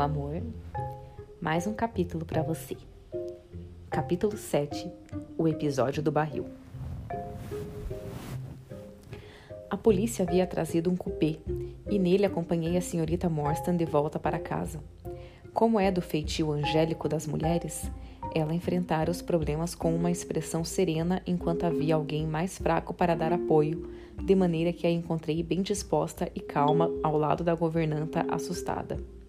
amor. Mais um capítulo para você. Capítulo 7 O episódio do barril. A polícia havia trazido um cupê e nele acompanhei a senhorita Morstan de volta para casa. Como é do feitio angélico das mulheres, ela enfrentara os problemas com uma expressão serena enquanto havia alguém mais fraco para dar apoio, de maneira que a encontrei bem disposta e calma ao lado da governanta assustada.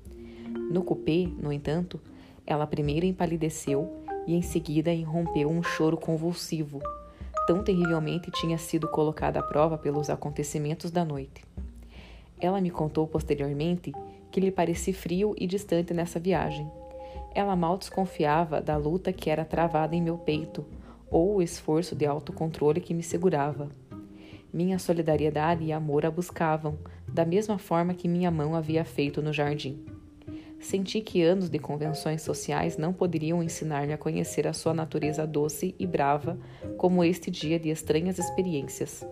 No cupê, no entanto, ela primeiro empalideceu e em seguida irrompeu um choro convulsivo. Tão terrivelmente tinha sido colocada à prova pelos acontecimentos da noite. Ela me contou posteriormente que lhe parecia frio e distante nessa viagem ela mal desconfiava da luta que era travada em meu peito ou o esforço de autocontrole que me segurava. Minha solidariedade e amor a buscavam, da mesma forma que minha mão havia feito no jardim. Senti que anos de convenções sociais não poderiam ensinar-me a conhecer a sua natureza doce e brava como este dia de estranhas experiências.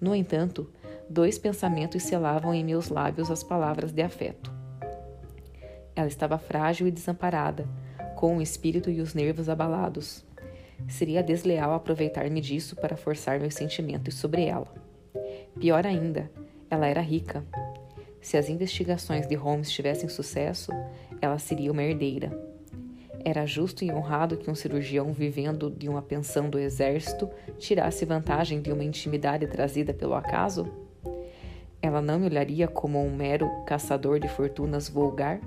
No entanto, dois pensamentos selavam em meus lábios as palavras de afeto. Ela estava frágil e desamparada, com o espírito e os nervos abalados. Seria desleal aproveitar-me disso para forçar meus sentimentos sobre ela. Pior ainda, ela era rica. Se as investigações de Holmes tivessem sucesso, ela seria uma herdeira. Era justo e honrado que um cirurgião vivendo de uma pensão do exército tirasse vantagem de uma intimidade trazida pelo acaso? Ela não me olharia como um mero caçador de fortunas vulgar?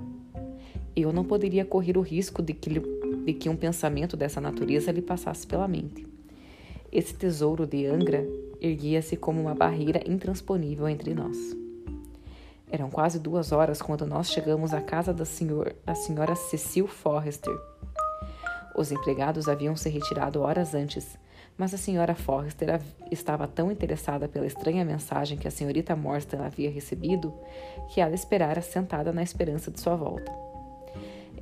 eu não poderia correr o risco de que, de que um pensamento dessa natureza lhe passasse pela mente. Esse tesouro de Angra erguia-se como uma barreira intransponível entre nós. Eram quase duas horas quando nós chegamos à casa da, senhor, da senhora Cecil Forrester. Os empregados haviam se retirado horas antes, mas a senhora Forrester estava tão interessada pela estranha mensagem que a senhorita Morstan havia recebido que ela esperara sentada na esperança de sua volta.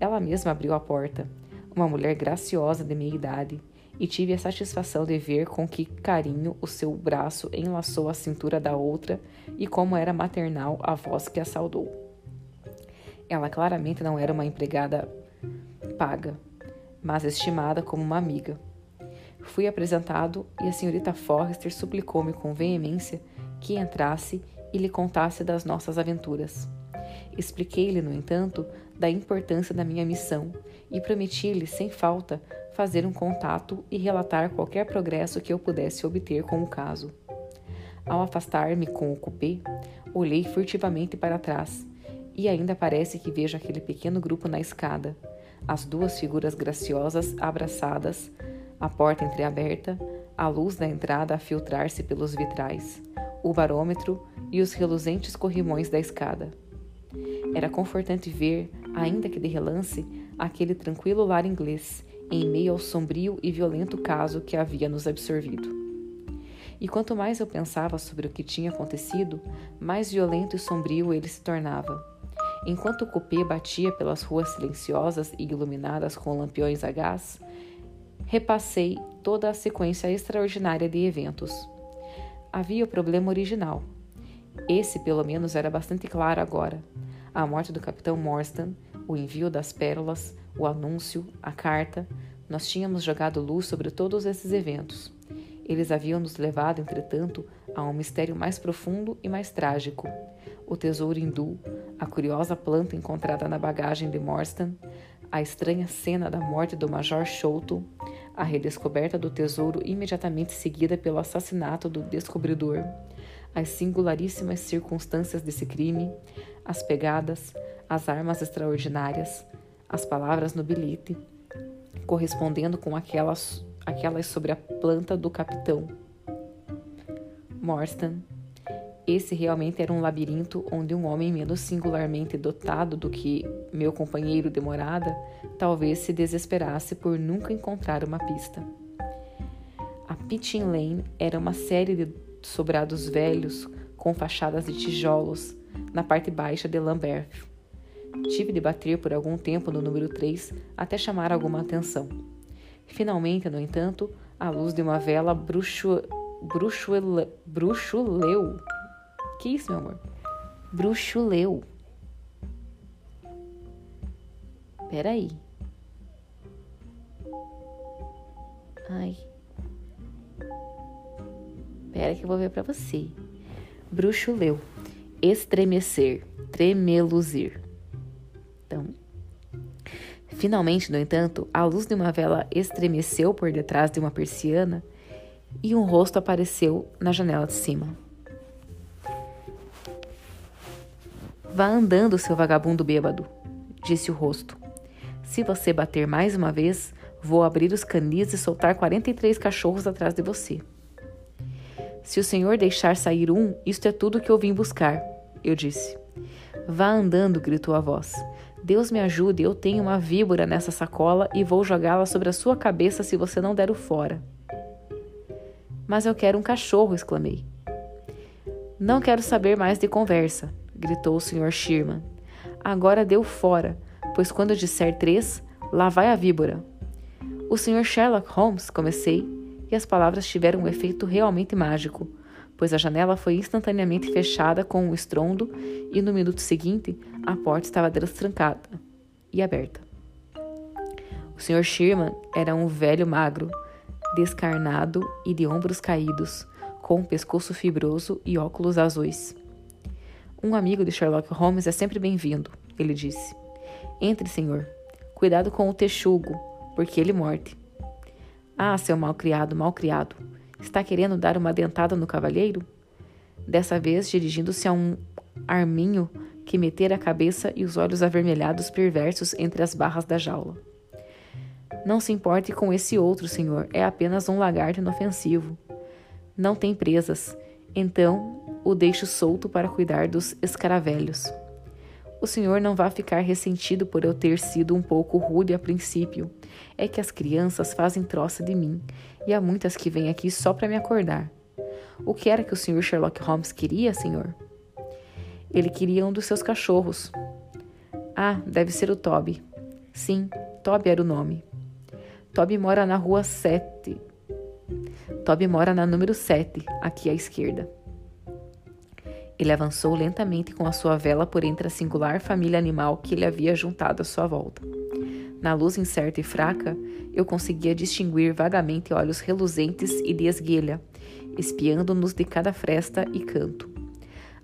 Ela mesma abriu a porta, uma mulher graciosa de meia idade, e tive a satisfação de ver com que carinho o seu braço enlaçou a cintura da outra e como era maternal a voz que a saudou. Ela claramente não era uma empregada paga, mas estimada como uma amiga. Fui apresentado e a senhorita Forrester suplicou-me com veemência que entrasse e lhe contasse das nossas aventuras. Expliquei-lhe, no entanto, da importância da minha missão e prometi-lhe, sem falta, fazer um contato e relatar qualquer progresso que eu pudesse obter com o caso. Ao afastar-me com o cupê, olhei furtivamente para trás e ainda parece que vejo aquele pequeno grupo na escada, as duas figuras graciosas abraçadas, a porta entreaberta, a luz da entrada a filtrar-se pelos vitrais, o barômetro e os reluzentes corrimões da escada. Era confortante ver, ainda que de relance, aquele tranquilo lar inglês, em meio ao sombrio e violento caso que havia nos absorvido. E quanto mais eu pensava sobre o que tinha acontecido, mais violento e sombrio ele se tornava. Enquanto o cupê batia pelas ruas silenciosas e iluminadas com lampiões a gás, repassei toda a sequência extraordinária de eventos. Havia o problema original. Esse, pelo menos, era bastante claro agora a morte do capitão Morstan, o envio das pérolas, o anúncio, a carta, nós tínhamos jogado luz sobre todos esses eventos. Eles haviam nos levado, entretanto, a um mistério mais profundo e mais trágico. O tesouro hindu, a curiosa planta encontrada na bagagem de Morstan, a estranha cena da morte do Major Sholto, a redescoberta do tesouro imediatamente seguida pelo assassinato do descobridor, as singularíssimas circunstâncias desse crime, as pegadas, as armas extraordinárias, as palavras no bilhete, correspondendo com aquelas, aquelas sobre a planta do capitão. Morstan. Esse realmente era um labirinto onde um homem menos singularmente dotado do que meu companheiro de morada talvez se desesperasse por nunca encontrar uma pista. A Pitching Lane era uma série de sobrados velhos com fachadas de tijolos na parte baixa de Lambert. Tive de bater por algum tempo no número 3 até chamar alguma atenção. Finalmente, no entanto, a luz de uma vela bruxu... bruxuele... bruxuleu. Que isso, meu amor? Bruxuleu. Peraí. Ai. Pera que eu vou ver para você. Bruxo leu. Estremecer, tremeluzir. Então, finalmente, no entanto, a luz de uma vela estremeceu por detrás de uma persiana e um rosto apareceu na janela de cima. Vá andando, seu vagabundo bêbado, disse o rosto. Se você bater mais uma vez, vou abrir os canis e soltar 43 cachorros atrás de você. Se o senhor deixar sair um, isto é tudo que eu vim buscar, eu disse. Vá andando, gritou a voz. Deus me ajude, eu tenho uma víbora nessa sacola e vou jogá-la sobre a sua cabeça se você não der o fora. Mas eu quero um cachorro, exclamei. Não quero saber mais de conversa, gritou o Sr. Sherman. Agora deu fora, pois quando eu disser três, lá vai a víbora. O Sr. Sherlock Holmes, comecei, e as palavras tiveram um efeito realmente mágico, pois a janela foi instantaneamente fechada com um estrondo e no minuto seguinte a porta estava destrancada e aberta. O Sr. Sherman era um velho magro, descarnado e de ombros caídos, com um pescoço fibroso e óculos azuis. Um amigo de Sherlock Holmes é sempre bem-vindo, ele disse. Entre, senhor. Cuidado com o texugo, porque ele morde. Ah, seu malcriado, malcriado. Está querendo dar uma dentada no cavalheiro? Dessa vez dirigindo-se a um arminho que metera a cabeça e os olhos avermelhados perversos entre as barras da jaula. Não se importe com esse outro, senhor. É apenas um lagarto inofensivo. Não tem presas. Então o deixo solto para cuidar dos escaravelhos. O senhor não vai ficar ressentido por eu ter sido um pouco rude a princípio. É que as crianças fazem troça de mim, e há muitas que vêm aqui só para me acordar. O que era que o senhor Sherlock Holmes queria, senhor? Ele queria um dos seus cachorros. Ah, deve ser o Toby. Sim, Toby era o nome. Toby mora na rua 7. Toby mora na número 7, aqui à esquerda. Ele avançou lentamente com a sua vela por entre a singular família animal que ele havia juntado à sua volta. Na luz incerta e fraca, eu conseguia distinguir vagamente olhos reluzentes e de esguelha, espiando-nos de cada fresta e canto.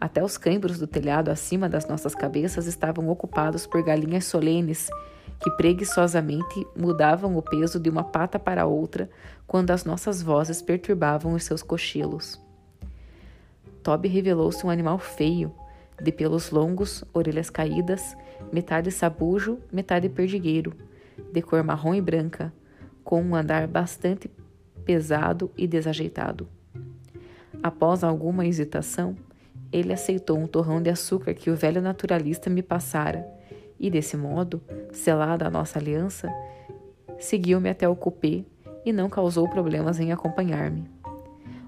Até os cãibros do telhado acima das nossas cabeças estavam ocupados por galinhas solenes que preguiçosamente mudavam o peso de uma pata para outra quando as nossas vozes perturbavam os seus cochilos. Toby revelou-se um animal feio, de pelos longos, orelhas caídas, metade sabujo, metade perdigueiro, de cor marrom e branca, com um andar bastante pesado e desajeitado. Após alguma hesitação, ele aceitou um torrão de açúcar que o velho naturalista me passara e, desse modo, selada a nossa aliança, seguiu-me até o cupê e não causou problemas em acompanhar-me.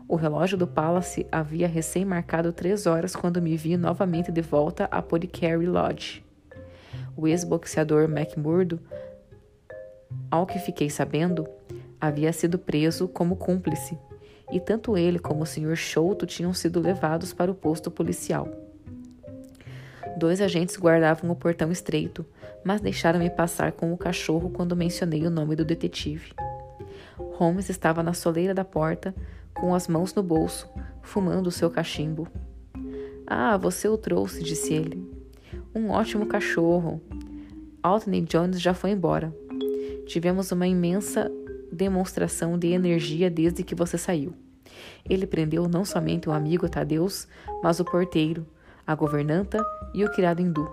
O relógio do Palace havia recém marcado três horas quando me vi novamente de volta a Podycary Lodge. O ex-boxeador McMurdo, ao que fiquei sabendo, havia sido preso como cúmplice, e tanto ele como o Sr. Chouto tinham sido levados para o posto policial. Dois agentes guardavam o portão estreito, mas deixaram-me passar com o cachorro quando mencionei o nome do detetive. Holmes estava na soleira da porta, com as mãos no bolso, fumando o seu cachimbo. Ah, você o trouxe, disse ele. Um ótimo cachorro. Altney Jones já foi embora. Tivemos uma imensa demonstração de energia desde que você saiu. Ele prendeu não somente o amigo Tadeus, mas o porteiro, a governanta e o criado hindu.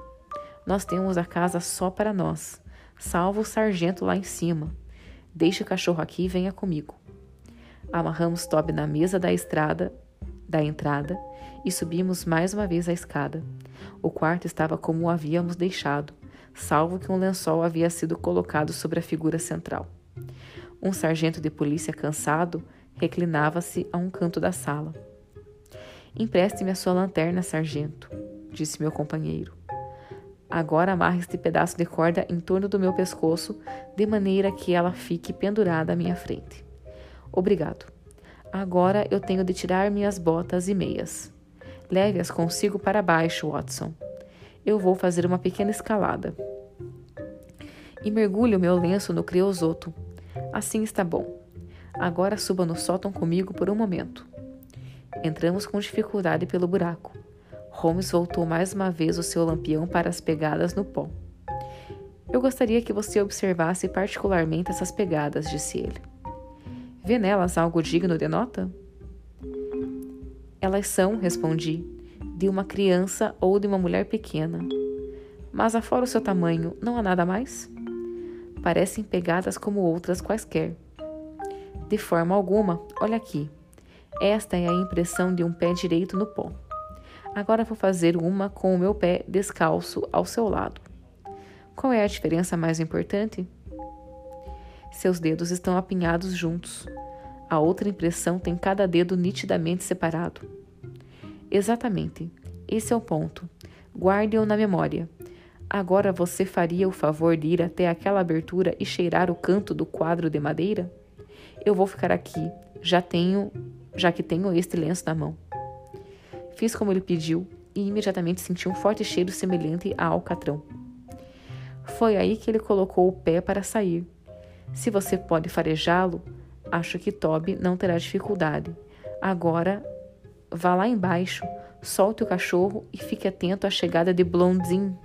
Nós temos a casa só para nós, salvo o sargento lá em cima. Deixe o cachorro aqui e venha comigo. Amarramos Toby na mesa da estrada, da entrada, e subimos mais uma vez a escada. O quarto estava como o havíamos deixado, salvo que um lençol havia sido colocado sobre a figura central. Um sargento de polícia cansado reclinava-se a um canto da sala. Empreste-me a sua lanterna, sargento, disse meu companheiro. Agora amarre este pedaço de corda em torno do meu pescoço, de maneira que ela fique pendurada à minha frente. Obrigado. Agora eu tenho de tirar minhas botas e meias. Leve-as consigo para baixo, Watson. Eu vou fazer uma pequena escalada. e mergulhe o meu lenço no creosoto. Assim está bom. Agora suba no sótão comigo por um momento. Entramos com dificuldade pelo buraco. Holmes voltou mais uma vez o seu lampião para as pegadas no pó. Eu gostaria que você observasse particularmente essas pegadas, disse ele. Vê nelas algo digno de nota? Elas são, respondi, de uma criança ou de uma mulher pequena. Mas afora o seu tamanho, não há nada mais? Parecem pegadas como outras quaisquer. De forma alguma, olha aqui. Esta é a impressão de um pé direito no pó. Agora vou fazer uma com o meu pé descalço ao seu lado. Qual é a diferença mais importante? Seus dedos estão apinhados juntos. A outra impressão tem cada dedo nitidamente separado. Exatamente. Esse é o ponto. Guarde-o na memória. Agora você faria o favor de ir até aquela abertura e cheirar o canto do quadro de madeira? Eu vou ficar aqui, já tenho, já que tenho este lenço na mão. Fiz como ele pediu e imediatamente senti um forte cheiro semelhante a alcatrão. Foi aí que ele colocou o pé para sair. Se você pode farejá-lo, acho que Toby não terá dificuldade. Agora, vá lá embaixo, solte o cachorro e fique atento à chegada de Blondin.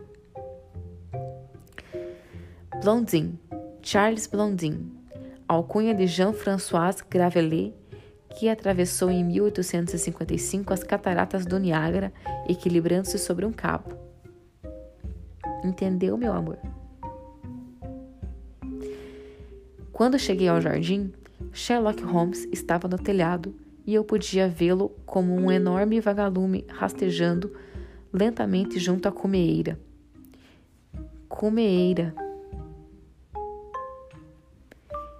Blondin, Charles Blondin, alcunha de Jean-François Gravelet, que atravessou em 1855 as cataratas do Niágara, equilibrando-se sobre um cabo. Entendeu, meu amor? Quando cheguei ao jardim, Sherlock Holmes estava no telhado e eu podia vê-lo como um enorme vagalume rastejando lentamente junto à cumeeira. Cumeeira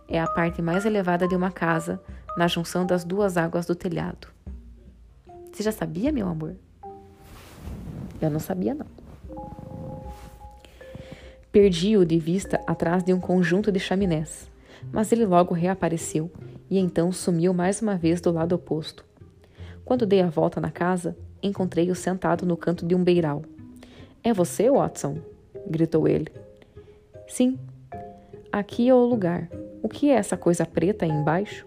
é a parte mais elevada de uma casa, na junção das duas águas do telhado. Você já sabia, meu amor? Eu não sabia, não. Perdi-o de vista atrás de um conjunto de chaminés, mas ele logo reapareceu e então sumiu mais uma vez do lado oposto. Quando dei a volta na casa, encontrei-o sentado no canto de um beiral. É você, Watson? gritou ele. Sim, aqui é o lugar. O que é essa coisa preta aí embaixo?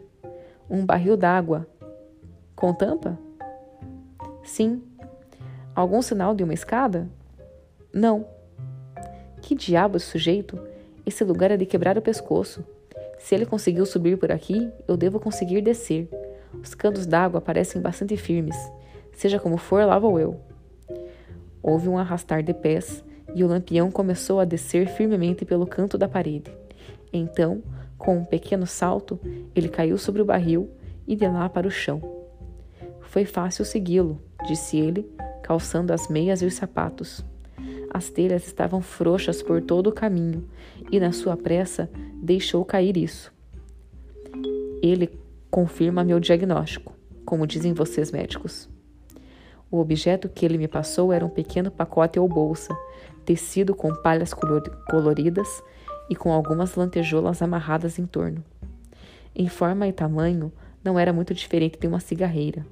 Um barril d'água. Com tampa? Sim. Algum sinal de uma escada? Não. Que diabo esse sujeito? Esse lugar é de quebrar o pescoço. Se ele conseguiu subir por aqui, eu devo conseguir descer. Os canos d'água parecem bastante firmes. Seja como for, lá vou eu. Houve um arrastar de pés e o lampião começou a descer firmemente pelo canto da parede. Então, com um pequeno salto, ele caiu sobre o barril e de lá para o chão. Foi fácil segui-lo, disse ele, calçando as meias e os sapatos. As telhas estavam frouxas por todo o caminho e, na sua pressa, deixou cair isso. Ele confirma meu diagnóstico, como dizem vocês médicos. O objeto que ele me passou era um pequeno pacote ou bolsa, tecido com palhas coloridas e com algumas lantejoulas amarradas em torno. Em forma e tamanho, não era muito diferente de uma cigarreira.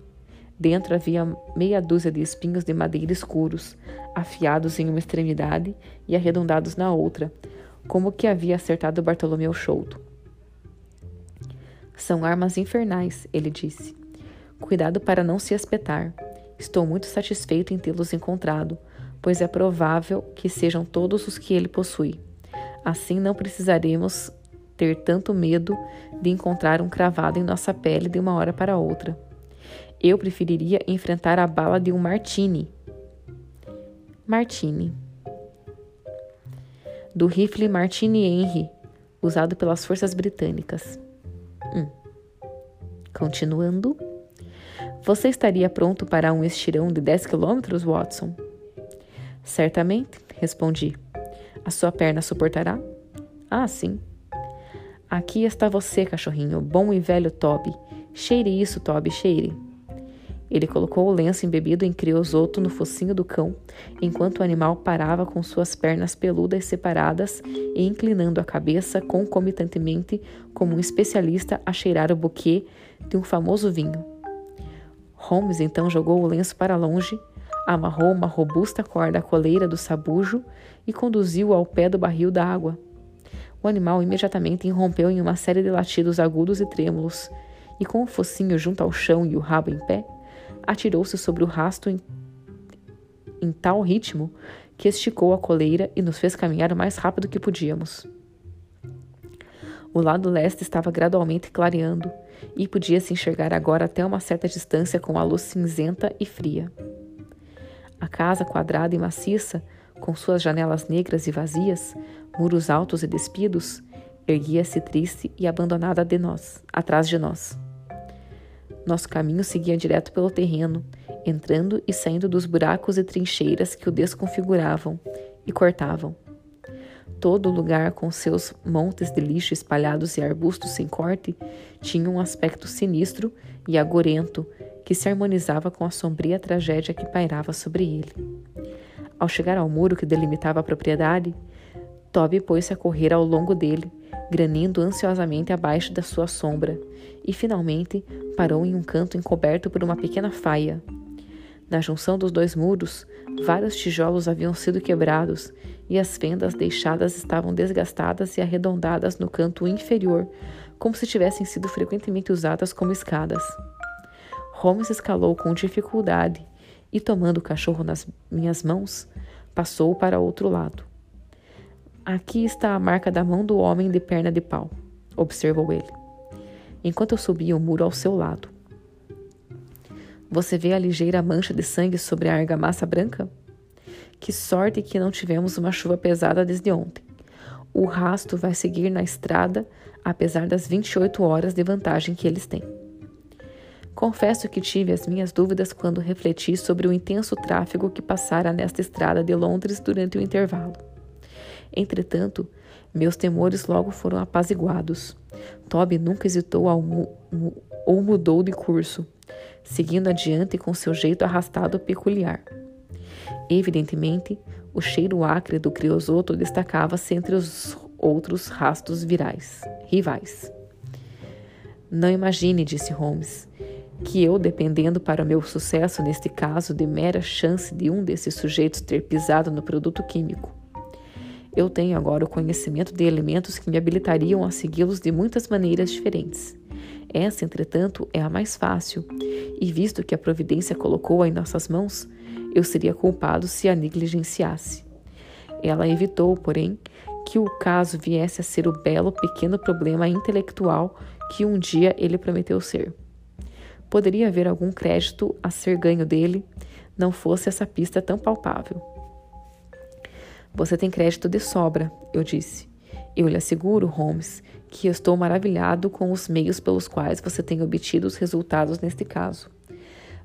Dentro havia meia dúzia de espinhos de madeira escuros, afiados em uma extremidade e arredondados na outra, como que havia acertado Bartolomeu Chouto. São armas infernais, ele disse. Cuidado para não se espetar. Estou muito satisfeito em tê-los encontrado, pois é provável que sejam todos os que ele possui. Assim não precisaremos ter tanto medo de encontrar um cravado em nossa pele de uma hora para outra. Eu preferiria enfrentar a bala de um Martini. Martini. Do rifle Martini Henry, usado pelas forças britânicas. Hum. Continuando. Você estaria pronto para um estirão de 10 quilômetros, Watson? Certamente, respondi. A sua perna suportará? Ah, sim. Aqui está você, cachorrinho, bom e velho Toby. Cheire isso, Toby, cheire. Ele colocou o lenço embebido em criosoto no focinho do cão, enquanto o animal parava com suas pernas peludas separadas e inclinando a cabeça concomitantemente, como um especialista a cheirar o buquê de um famoso vinho. Holmes então jogou o lenço para longe, amarrou uma robusta corda à coleira do sabujo e conduziu-o ao pé do barril da água. O animal imediatamente irrompeu em uma série de latidos agudos e trêmulos, e com o focinho junto ao chão e o rabo em pé, atirou-se sobre o rasto em, em tal ritmo que esticou a coleira e nos fez caminhar o mais rápido que podíamos. O lado leste estava gradualmente clareando e podia-se enxergar agora até uma certa distância com a luz cinzenta e fria. A casa quadrada e maciça, com suas janelas negras e vazias, muros altos e despidos, erguia-se triste e abandonada de nós, atrás de nós. Nosso caminho seguia direto pelo terreno, entrando e saindo dos buracos e trincheiras que o desconfiguravam e cortavam. Todo lugar, com seus montes de lixo espalhados e arbustos sem corte, tinha um aspecto sinistro e agorento que se harmonizava com a sombria tragédia que pairava sobre ele. Ao chegar ao muro que delimitava a propriedade, Toby pôs-se a correr ao longo dele, granindo ansiosamente abaixo da sua sombra, e finalmente parou em um canto encoberto por uma pequena faia. Na junção dos dois muros, vários tijolos haviam sido quebrados e as fendas deixadas estavam desgastadas e arredondadas no canto inferior, como se tivessem sido frequentemente usadas como escadas. Holmes escalou com dificuldade e, tomando o cachorro nas minhas mãos, passou para outro lado. Aqui está a marca da mão do homem de perna de pau, observou ele, enquanto eu subia o muro ao seu lado. Você vê a ligeira mancha de sangue sobre a argamassa branca? Que sorte que não tivemos uma chuva pesada desde ontem. O rasto vai seguir na estrada, apesar das 28 horas de vantagem que eles têm. Confesso que tive as minhas dúvidas quando refleti sobre o intenso tráfego que passara nesta estrada de Londres durante o intervalo. Entretanto, meus temores logo foram apaziguados. Toby nunca hesitou mu ou mudou de curso, seguindo adiante com seu jeito arrastado peculiar. Evidentemente, o cheiro acre do criosoto destacava-se entre os outros rastos virais, rivais. Não imagine, disse Holmes, que eu, dependendo para meu sucesso neste caso de mera chance de um desses sujeitos ter pisado no produto químico. Eu tenho agora o conhecimento de elementos que me habilitariam a segui-los de muitas maneiras diferentes. Essa, entretanto, é a mais fácil, e visto que a providência colocou-a em nossas mãos, eu seria culpado se a negligenciasse. Ela evitou, porém, que o caso viesse a ser o belo pequeno problema intelectual que um dia ele prometeu ser. Poderia haver algum crédito a ser ganho dele, não fosse essa pista tão palpável. Você tem crédito de sobra, eu disse. Eu lhe asseguro, Holmes, que estou maravilhado com os meios pelos quais você tem obtido os resultados neste caso.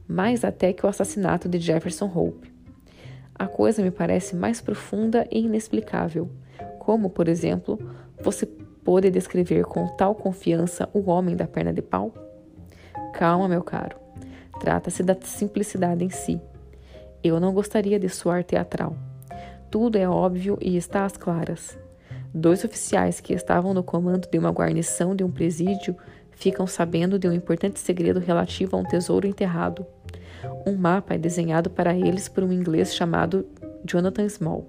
Mais até que o assassinato de Jefferson Hope. A coisa me parece mais profunda e inexplicável. Como, por exemplo, você pôde descrever com tal confiança o homem da perna de pau? Calma, meu caro. Trata-se da simplicidade em si. Eu não gostaria de soar teatral. Tudo é óbvio e está às claras. Dois oficiais que estavam no comando de uma guarnição de um presídio ficam sabendo de um importante segredo relativo a um tesouro enterrado. Um mapa é desenhado para eles por um inglês chamado Jonathan Small.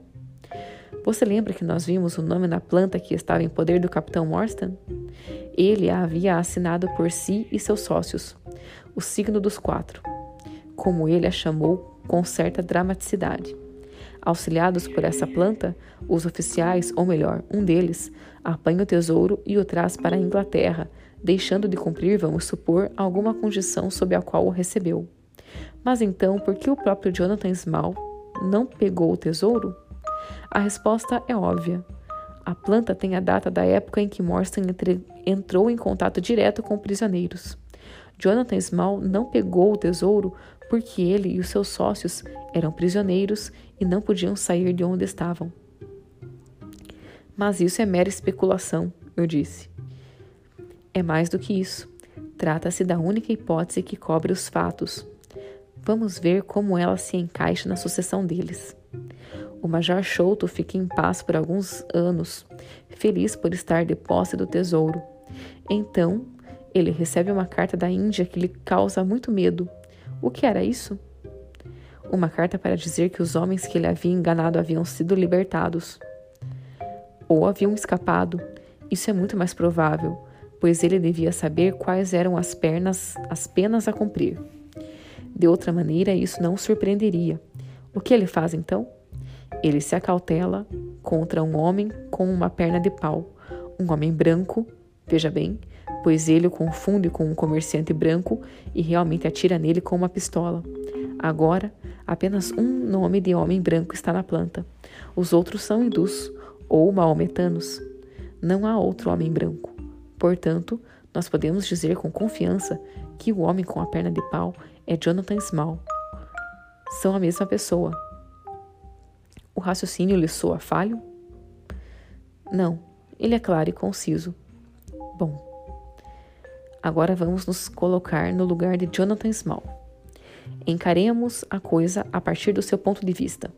Você lembra que nós vimos o nome na planta que estava em poder do capitão Morstan? Ele a havia assinado por si e seus sócios, o signo dos quatro, como ele a chamou com certa dramaticidade. Auxiliados por essa planta, os oficiais, ou melhor, um deles, apanha o tesouro e o traz para a Inglaterra, deixando de cumprir, vamos supor, alguma condição sob a qual o recebeu. Mas então, por que o próprio Jonathan Small não pegou o tesouro? A resposta é óbvia. A planta tem a data da época em que Morstan entre, entrou em contato direto com prisioneiros. Jonathan Small não pegou o tesouro porque ele e os seus sócios eram prisioneiros e não podiam sair de onde estavam. Mas isso é mera especulação, eu disse. É mais do que isso. Trata-se da única hipótese que cobre os fatos. Vamos ver como ela se encaixa na sucessão deles. O Major Chouto fica em paz por alguns anos, feliz por estar de posse do tesouro. Então, ele recebe uma carta da Índia que lhe causa muito medo. O que era isso? Uma carta para dizer que os homens que ele havia enganado haviam sido libertados. Ou haviam escapado, Isso é muito mais provável, pois ele devia saber quais eram as pernas, as penas a cumprir. De outra maneira, isso não surpreenderia. O que ele faz então? Ele se acautela contra um homem com uma perna de pau, um homem branco, veja bem, pois ele o confunde com um comerciante branco e realmente atira nele com uma pistola. Agora, apenas um nome de homem branco está na planta. Os outros são hindus ou maometanos. Não há outro homem branco. Portanto, nós podemos dizer com confiança que o homem com a perna de pau é Jonathan Small. São a mesma pessoa. O raciocínio lhe soa falho? Não, ele é claro e conciso. Agora vamos nos colocar no lugar de Jonathan Small. Encaremos a coisa a partir do seu ponto de vista.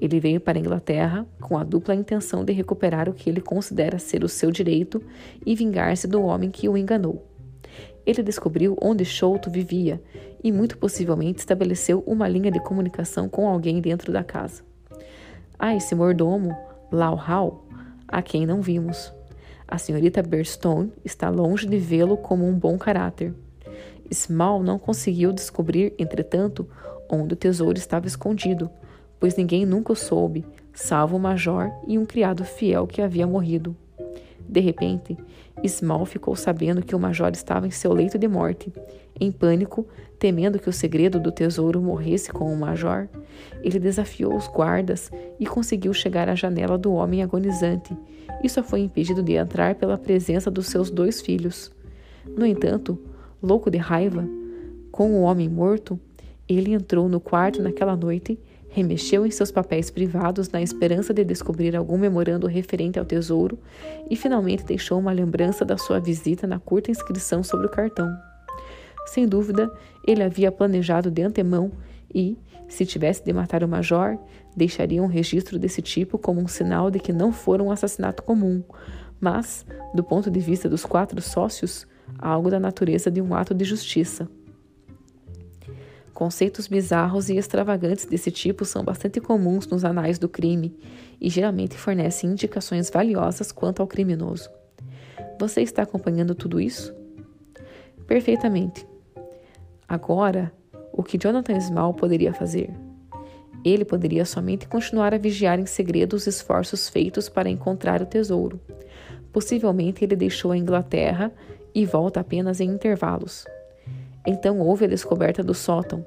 Ele veio para a Inglaterra com a dupla intenção de recuperar o que ele considera ser o seu direito e vingar-se do homem que o enganou. Ele descobriu onde Sholto vivia e muito possivelmente estabeleceu uma linha de comunicação com alguém dentro da casa. Ah, esse mordomo, Lau Hao, a quem não vimos. A senhorita Burstone está longe de vê-lo como um bom caráter. Small não conseguiu descobrir, entretanto, onde o tesouro estava escondido, pois ninguém nunca o soube, salvo o major e um criado fiel que havia morrido. De repente, Small ficou sabendo que o major estava em seu leito de morte. Em pânico, temendo que o segredo do tesouro morresse com o major, ele desafiou os guardas e conseguiu chegar à janela do homem agonizante, e só foi impedido de entrar pela presença dos seus dois filhos. No entanto, louco de raiva, com o homem morto, ele entrou no quarto naquela noite remexeu em seus papéis privados na esperança de descobrir algum memorando referente ao tesouro e finalmente deixou uma lembrança da sua visita na curta inscrição sobre o cartão. Sem dúvida, ele havia planejado de antemão e, se tivesse de matar o major, deixaria um registro desse tipo como um sinal de que não fora um assassinato comum, mas, do ponto de vista dos quatro sócios, algo da natureza de um ato de justiça. Conceitos bizarros e extravagantes desse tipo são bastante comuns nos anais do crime e geralmente fornecem indicações valiosas quanto ao criminoso. Você está acompanhando tudo isso? Perfeitamente. Agora, o que Jonathan Small poderia fazer? Ele poderia somente continuar a vigiar em segredo os esforços feitos para encontrar o tesouro. Possivelmente ele deixou a Inglaterra e volta apenas em intervalos. Então houve a descoberta do sótão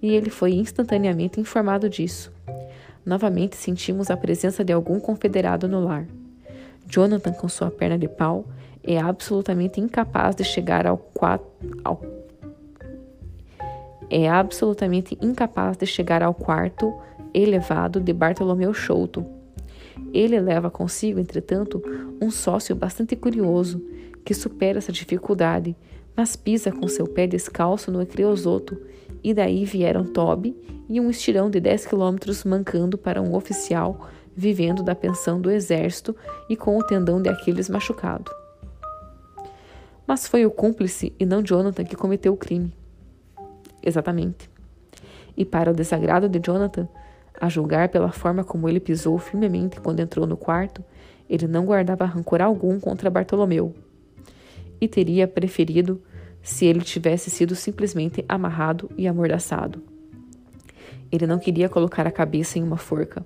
e ele foi instantaneamente informado disso. Novamente sentimos a presença de algum confederado no lar. Jonathan, com sua perna de pau, é absolutamente incapaz de chegar ao, ao é absolutamente incapaz de chegar ao quarto elevado de Bartolomeu Chouto. Ele leva consigo, entretanto, um sócio bastante curioso que supera essa dificuldade mas pisa com seu pé descalço no creosoto, e daí vieram Toby e um estirão de dez quilômetros mancando para um oficial vivendo da pensão do exército e com o tendão de Aquiles machucado. Mas foi o cúmplice e não Jonathan que cometeu o crime. Exatamente. E para o desagrado de Jonathan, a julgar pela forma como ele pisou firmemente quando entrou no quarto, ele não guardava rancor algum contra Bartolomeu. E teria preferido se ele tivesse sido simplesmente amarrado e amordaçado. Ele não queria colocar a cabeça em uma forca.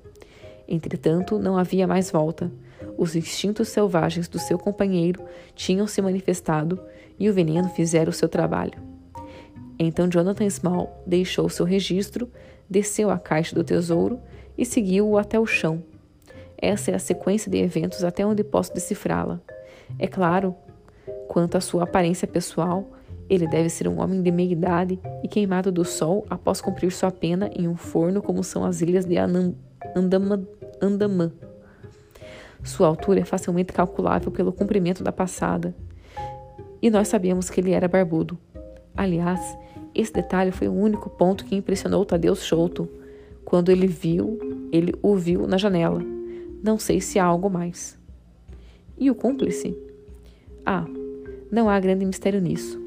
Entretanto, não havia mais volta. Os instintos selvagens do seu companheiro tinham se manifestado e o veneno fizera o seu trabalho. Então Jonathan Small deixou seu registro, desceu a caixa do tesouro e seguiu-o até o chão. Essa é a sequência de eventos até onde posso decifrá-la. É claro, quanto à sua aparência pessoal, ele deve ser um homem de meia idade e queimado do sol após cumprir sua pena em um forno como são as ilhas de Andaman. Andamã. Sua altura é facilmente calculável pelo comprimento da passada. E nós sabíamos que ele era barbudo. Aliás, esse detalhe foi o único ponto que impressionou Tadeu Chouto quando ele viu, ele o viu na janela. Não sei se há algo mais. E o cúmplice? Ah, não há grande mistério nisso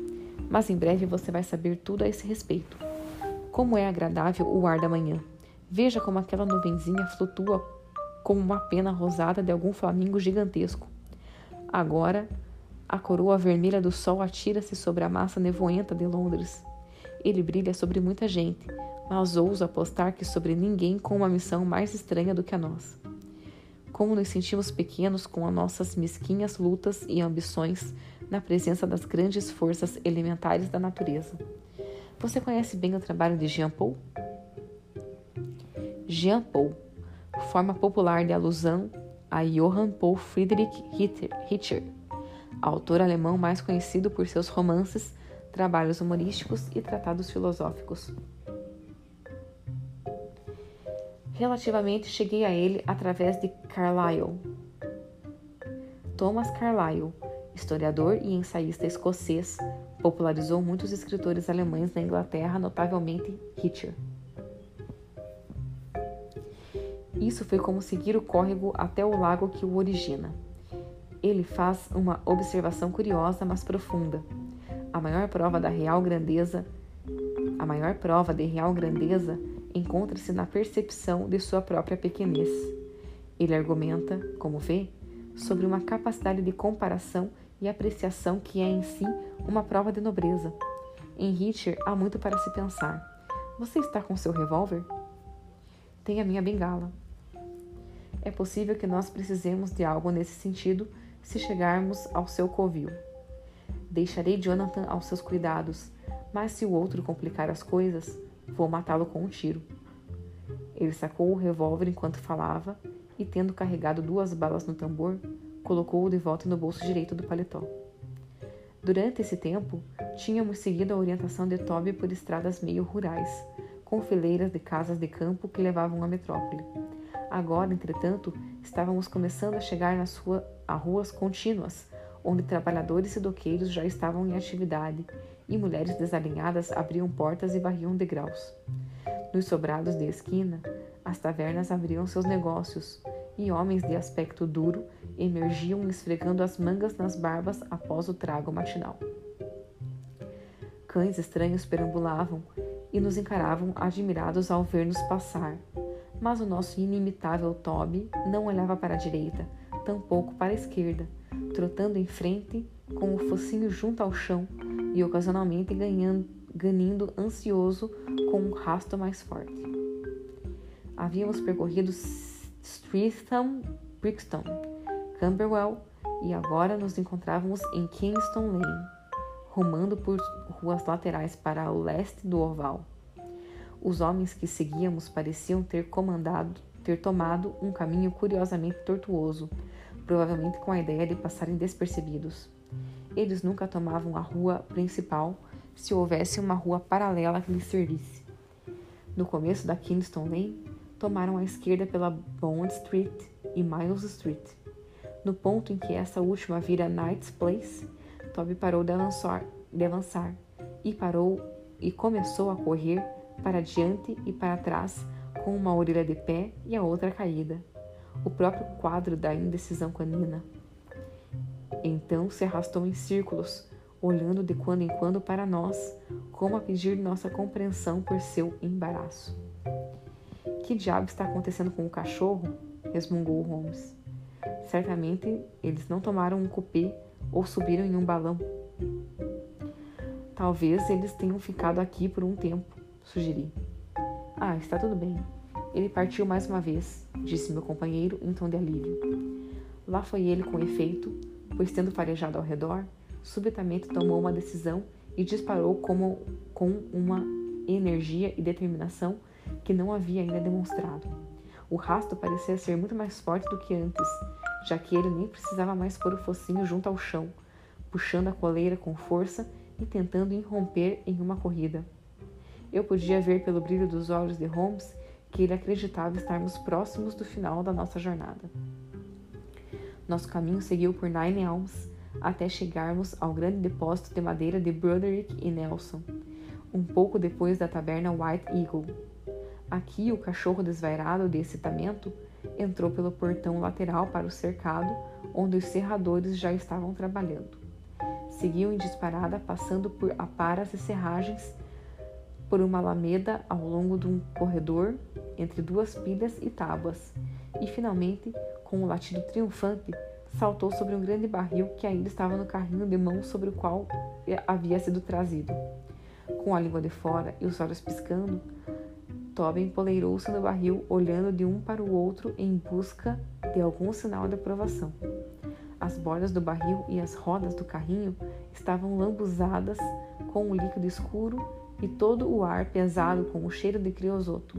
mas em breve você vai saber tudo a esse respeito. Como é agradável o ar da manhã. Veja como aquela nuvenzinha flutua como uma pena rosada de algum flamingo gigantesco. Agora, a coroa vermelha do sol atira-se sobre a massa nevoenta de Londres. Ele brilha sobre muita gente, mas ouso apostar que sobre ninguém com uma missão mais estranha do que a nossa. Como nos sentimos pequenos com as nossas mesquinhas lutas e ambições na presença das grandes forças elementares da natureza. Você conhece bem o trabalho de Jean Paul? Jean Paul, forma popular de alusão a Johann Paul Friedrich Richter, autor alemão mais conhecido por seus romances, trabalhos humorísticos e tratados filosóficos. Relativamente cheguei a ele através de Carlyle. Thomas Carlyle, historiador e ensaísta escocês, popularizou muitos escritores alemães na Inglaterra, notavelmente Hitcher. Isso foi como seguir o córrego até o lago que o origina. Ele faz uma observação curiosa, mas profunda. A maior prova da real grandeza, a maior prova de real grandeza encontra-se na percepção de sua própria pequenez. Ele argumenta, como vê, sobre uma capacidade de comparação e apreciação que é em si uma prova de nobreza. Em Hitcher há muito para se pensar. Você está com seu revólver? Tem a minha bengala. É possível que nós precisemos de algo nesse sentido se chegarmos ao seu covil. Deixarei Jonathan aos seus cuidados, mas se o outro complicar as coisas, vou matá-lo com um tiro. Ele sacou o revólver enquanto falava e, tendo carregado duas balas no tambor, colocou-o de volta no bolso direito do paletó. Durante esse tempo, tínhamos seguido a orientação de Toby por estradas meio rurais, com fileiras de casas de campo que levavam à metrópole. Agora, entretanto, estávamos começando a chegar nas rua, a ruas contínuas, onde trabalhadores e doqueiros já estavam em atividade e mulheres desalinhadas abriam portas e varriam degraus. Nos sobrados de esquina, as tavernas abriam seus negócios e homens de aspecto duro emergiam esfregando as mangas nas barbas após o trago matinal. Cães estranhos perambulavam e nos encaravam admirados ao ver-nos passar, mas o nosso inimitável Toby não olhava para a direita, tampouco para a esquerda, trotando em frente com o focinho junto ao chão e ocasionalmente ganhando, ansioso com um rasto mais forte. Havíamos percorrido Streatham, Brixton, Camberwell e agora nos encontrávamos em Kingston Lane, rumando por ruas laterais para o leste do oval. Os homens que seguíamos pareciam ter comandado, ter tomado um caminho curiosamente tortuoso, provavelmente com a ideia de passarem despercebidos. Eles nunca tomavam a rua principal se houvesse uma rua paralela que lhes servisse. No começo da Kingston Lane, tomaram a esquerda pela Bond Street e Miles Street. No ponto em que essa última vira Knight's Place, Toby parou de avançar, de avançar e parou e começou a correr para diante e para trás com uma orelha de pé e a outra caída, o próprio quadro da indecisão canina. Então se arrastou em círculos, olhando de quando em quando para nós, como a pedir nossa compreensão por seu embaraço. Que diabo está acontecendo com o cachorro? resmungou Holmes. Certamente eles não tomaram um cupê ou subiram em um balão. Talvez eles tenham ficado aqui por um tempo, sugeri. Ah, está tudo bem. Ele partiu mais uma vez, disse meu companheiro em tom de alívio. Lá foi ele com efeito, pois tendo farejado ao redor, subitamente tomou uma decisão e disparou como, com uma energia e determinação que não havia ainda demonstrado. O rasto parecia ser muito mais forte do que antes, já que ele nem precisava mais pôr o focinho junto ao chão, puxando a coleira com força e tentando irromper em uma corrida. Eu podia ver pelo brilho dos olhos de Holmes que ele acreditava estarmos próximos do final da nossa jornada. Nosso caminho seguiu por Nine Elms até chegarmos ao grande depósito de madeira de Broderick e Nelson, um pouco depois da taberna White Eagle. Aqui, o cachorro desvairado de excitamento entrou pelo portão lateral para o cercado, onde os serradores já estavam trabalhando. Seguiu em disparada, passando por aparas e serragens, por uma alameda ao longo de um corredor entre duas pilhas e tábuas, e finalmente, com um latido triunfante, saltou sobre um grande barril que ainda estava no carrinho de mão sobre o qual havia sido trazido. Com a língua de fora e os olhos piscando, Tobin empoleirou-se no barril, olhando de um para o outro em busca de algum sinal de aprovação. As bordas do barril e as rodas do carrinho estavam lambuzadas com um líquido escuro e todo o ar pesado com o cheiro de criosoto.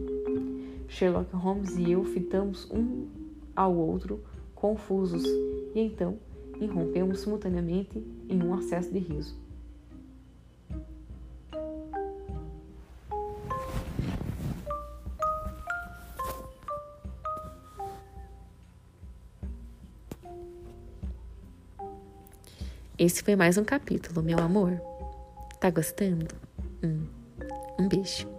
Sherlock Holmes e eu fitamos um ao outro, confusos, e então irrompemos simultaneamente em um acesso de riso. Esse foi mais um capítulo, meu amor. Tá gostando? Um beijo.